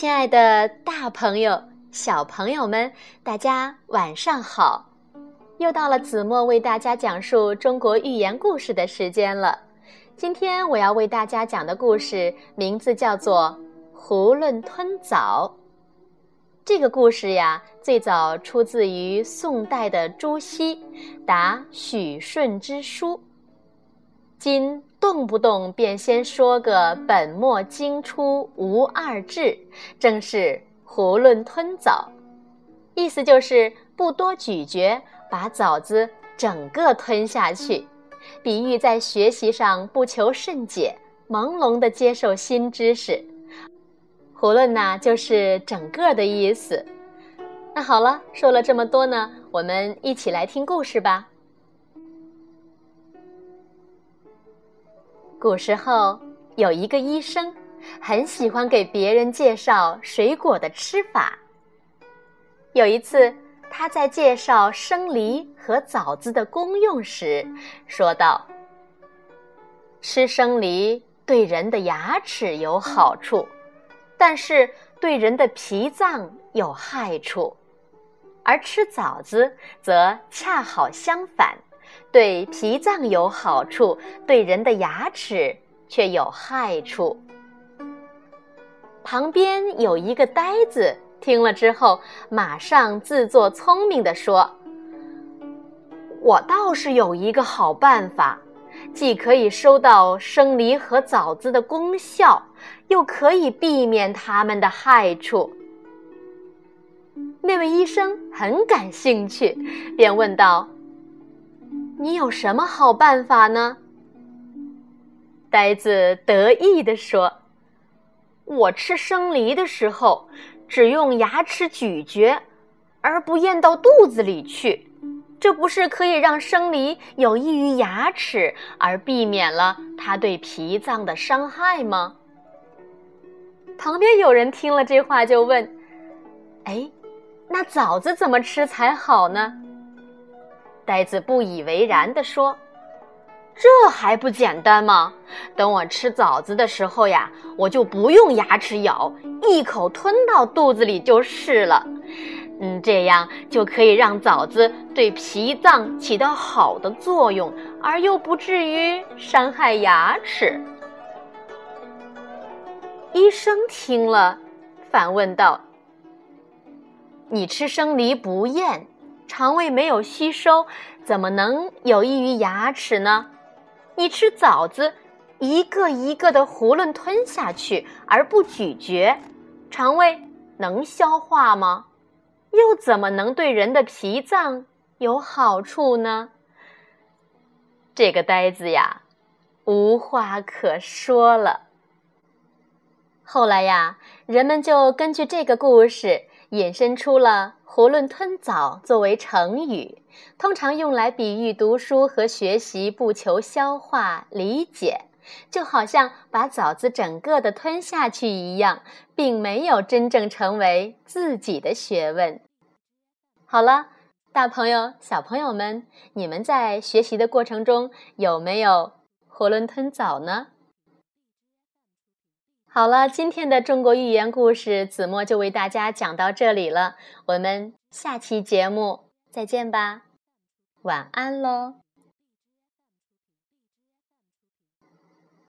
亲爱的大朋友、小朋友们，大家晚上好！又到了子墨为大家讲述中国寓言故事的时间了。今天我要为大家讲的故事名字叫做《囫囵吞枣》。这个故事呀，最早出自于宋代的朱熹《答许顺之书》。今动不动便先说个本末经出无二致，正是囫囵吞枣。意思就是不多咀嚼，把枣子整个吞下去，比喻在学习上不求甚解，朦胧的接受新知识。囫囵呐，就是整个的意思。那好了，说了这么多呢，我们一起来听故事吧。古时候有一个医生，很喜欢给别人介绍水果的吃法。有一次，他在介绍生梨和枣子的功用时，说道：“吃生梨对人的牙齿有好处，但是对人的脾脏有害处；而吃枣子则恰好相反。”对脾脏有好处，对人的牙齿却有害处。旁边有一个呆子，听了之后，马上自作聪明地说：“我倒是有一个好办法，既可以收到生梨和枣子的功效，又可以避免它们的害处。”那位医生很感兴趣，便问道。你有什么好办法呢？呆子得意地说：“我吃生梨的时候，只用牙齿咀嚼，而不咽到肚子里去，这不是可以让生梨有益于牙齿，而避免了它对脾脏的伤害吗？”旁边有人听了这话，就问：“哎，那枣子怎么吃才好呢？”呆子不以为然地说：“这还不简单吗？等我吃枣子的时候呀，我就不用牙齿咬，一口吞到肚子里就是了。嗯，这样就可以让枣子对脾脏起到好的作用，而又不至于伤害牙齿。”医生听了，反问道：“你吃生梨不咽？”肠胃没有吸收，怎么能有益于牙齿呢？你吃枣子，一个一个的囫囵吞下去而不咀嚼，肠胃能消化吗？又怎么能对人的脾脏有好处呢？这个呆子呀，无话可说了。后来呀，人们就根据这个故事引申出了。囫囵吞枣作为成语，通常用来比喻读书和学习不求消化理解，就好像把枣子整个的吞下去一样，并没有真正成为自己的学问。好了，大朋友、小朋友们，你们在学习的过程中有没有囫囵吞枣呢？好了，今天的中国寓言故事，子墨就为大家讲到这里了。我们下期节目再见吧，晚安喽。